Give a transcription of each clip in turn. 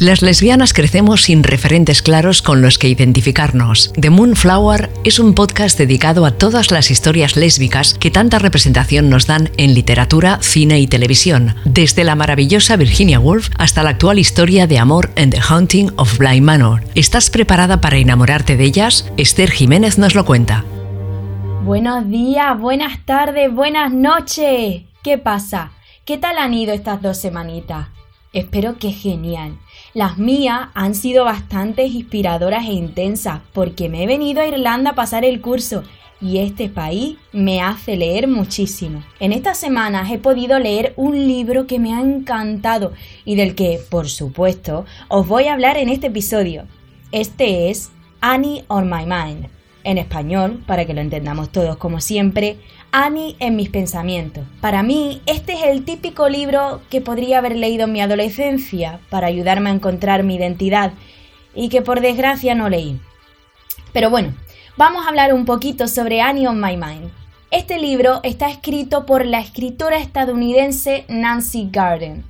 Las lesbianas crecemos sin referentes claros con los que identificarnos. The Moonflower es un podcast dedicado a todas las historias lésbicas que tanta representación nos dan en literatura, cine y televisión, desde la maravillosa Virginia Woolf hasta la actual historia de amor en The Haunting of Bly Manor. ¿Estás preparada para enamorarte de ellas? Esther Jiménez nos lo cuenta. Buenos días, buenas tardes, buenas noches. ¿Qué pasa? ¿Qué tal han ido estas dos semanitas? Espero que genial. Las mías han sido bastante inspiradoras e intensas porque me he venido a Irlanda a pasar el curso y este país me hace leer muchísimo. En estas semanas he podido leer un libro que me ha encantado y del que, por supuesto, os voy a hablar en este episodio. Este es Annie on My Mind. En español, para que lo entendamos todos como siempre, Annie en mis pensamientos. Para mí, este es el típico libro que podría haber leído en mi adolescencia para ayudarme a encontrar mi identidad y que por desgracia no leí. Pero bueno, vamos a hablar un poquito sobre Annie on My Mind. Este libro está escrito por la escritora estadounidense Nancy Garden.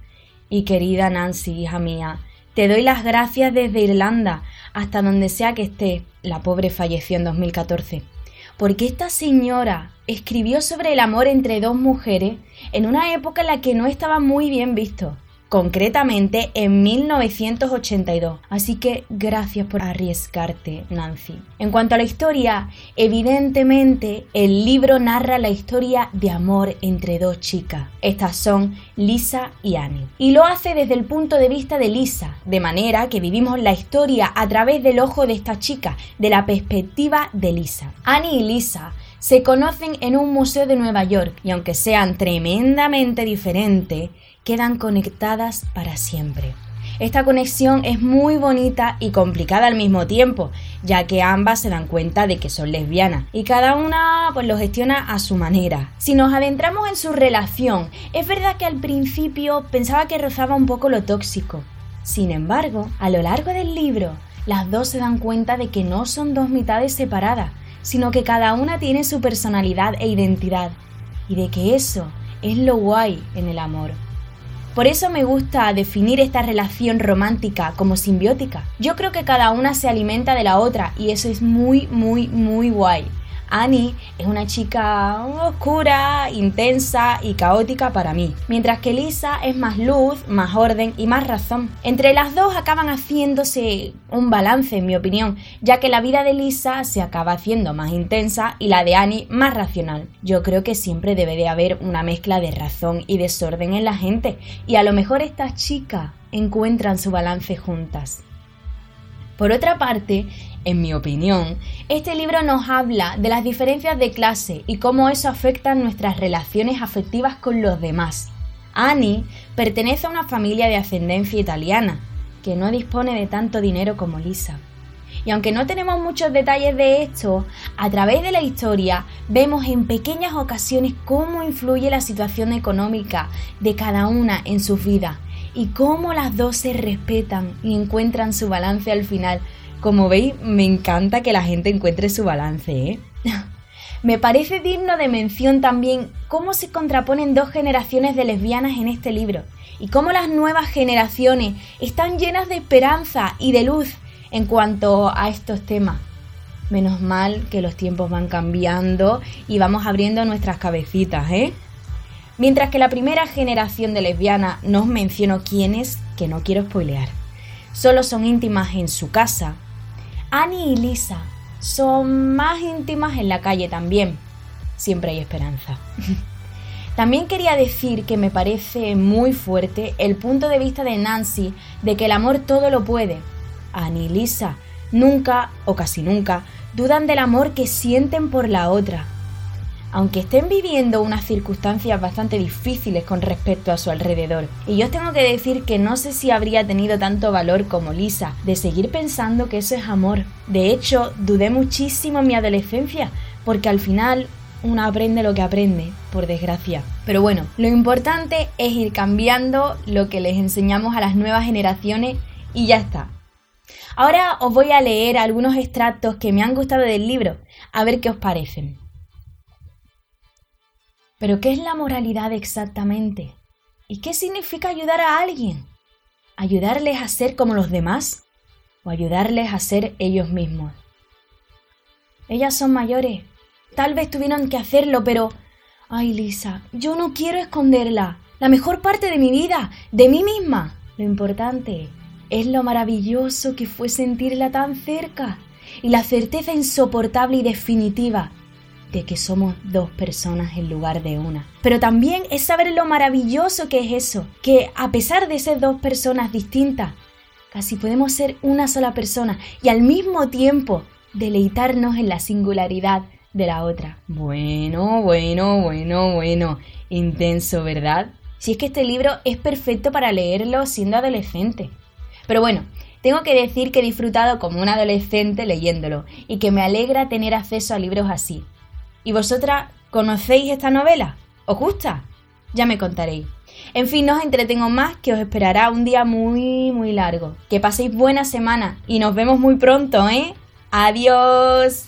Y querida Nancy, hija mía, te doy las gracias desde Irlanda hasta donde sea que esté. La pobre falleció en 2014 porque esta señora escribió sobre el amor entre dos mujeres en una época en la que no estaba muy bien visto, concretamente en 1982. Así que gracias por arriesgarte, Nancy. En cuanto a la historia, evidentemente el libro narra la historia de amor entre dos chicas. Estas son Lisa y Annie. Y lo hace desde el punto de vista de Lisa, de manera que vivimos la historia a través del ojo de esta chica, de la perspectiva de Lisa. Annie y Lisa se conocen en un museo de Nueva York y aunque sean tremendamente diferentes, quedan conectadas para siempre. Esta conexión es muy bonita y complicada al mismo tiempo, ya que ambas se dan cuenta de que son lesbianas y cada una pues lo gestiona a su manera. Si nos adentramos en su relación, es verdad que al principio pensaba que rozaba un poco lo tóxico. Sin embargo, a lo largo del libro, las dos se dan cuenta de que no son dos mitades separadas, sino que cada una tiene su personalidad e identidad, y de que eso es lo guay en el amor. Por eso me gusta definir esta relación romántica como simbiótica. Yo creo que cada una se alimenta de la otra y eso es muy, muy, muy guay. Annie es una chica oscura, intensa y caótica para mí, mientras que Lisa es más luz, más orden y más razón. Entre las dos acaban haciéndose un balance, en mi opinión, ya que la vida de Lisa se acaba haciendo más intensa y la de Annie más racional. Yo creo que siempre debe de haber una mezcla de razón y desorden en la gente, y a lo mejor estas chicas encuentran su balance juntas. Por otra parte, en mi opinión, este libro nos habla de las diferencias de clase y cómo eso afecta nuestras relaciones afectivas con los demás. Annie pertenece a una familia de ascendencia italiana, que no dispone de tanto dinero como Lisa. Y aunque no tenemos muchos detalles de esto, a través de la historia vemos en pequeñas ocasiones cómo influye la situación económica de cada una en su vida y cómo las dos se respetan y encuentran su balance al final. Como veis, me encanta que la gente encuentre su balance, ¿eh? me parece digno de mención también cómo se contraponen dos generaciones de lesbianas en este libro y cómo las nuevas generaciones están llenas de esperanza y de luz en cuanto a estos temas. Menos mal que los tiempos van cambiando y vamos abriendo nuestras cabecitas, ¿eh? Mientras que la primera generación de lesbianas no os menciono quiénes, que no quiero spoilear. Solo son íntimas en su casa. Annie y Lisa son más íntimas en la calle también. Siempre hay esperanza. También quería decir que me parece muy fuerte el punto de vista de Nancy de que el amor todo lo puede. Annie y Lisa nunca o casi nunca dudan del amor que sienten por la otra, aunque estén viviendo unas circunstancias bastante difíciles con respecto a su alrededor. Y yo tengo que decir que no sé si habría tenido tanto valor como Lisa de seguir pensando que eso es amor. De hecho, dudé muchísimo en mi adolescencia, porque al final uno aprende lo que aprende, por desgracia. Pero bueno, lo importante es ir cambiando lo que les enseñamos a las nuevas generaciones y ya está. Ahora os voy a leer algunos extractos que me han gustado del libro, a ver qué os parecen. Pero ¿qué es la moralidad exactamente? ¿Y qué significa ayudar a alguien? ¿Ayudarles a ser como los demás? ¿O ayudarles a ser ellos mismos? Ellas son mayores. Tal vez tuvieron que hacerlo, pero... Ay, Lisa, yo no quiero esconderla. La mejor parte de mi vida, de mí misma. Lo importante es lo maravilloso que fue sentirla tan cerca y la certeza insoportable y definitiva de que somos dos personas en lugar de una. Pero también es saber lo maravilloso que es eso, que a pesar de ser dos personas distintas, casi podemos ser una sola persona y al mismo tiempo deleitarnos en la singularidad de la otra. Bueno, bueno, bueno, bueno. Intenso, ¿verdad? Si es que este libro es perfecto para leerlo siendo adolescente. Pero bueno, tengo que decir que he disfrutado como un adolescente leyéndolo y que me alegra tener acceso a libros así. ¿Y vosotras conocéis esta novela? ¿Os gusta? Ya me contaréis. En fin, no os entretengo más, que os esperará un día muy, muy largo. Que paséis buena semana y nos vemos muy pronto, ¿eh? Adiós.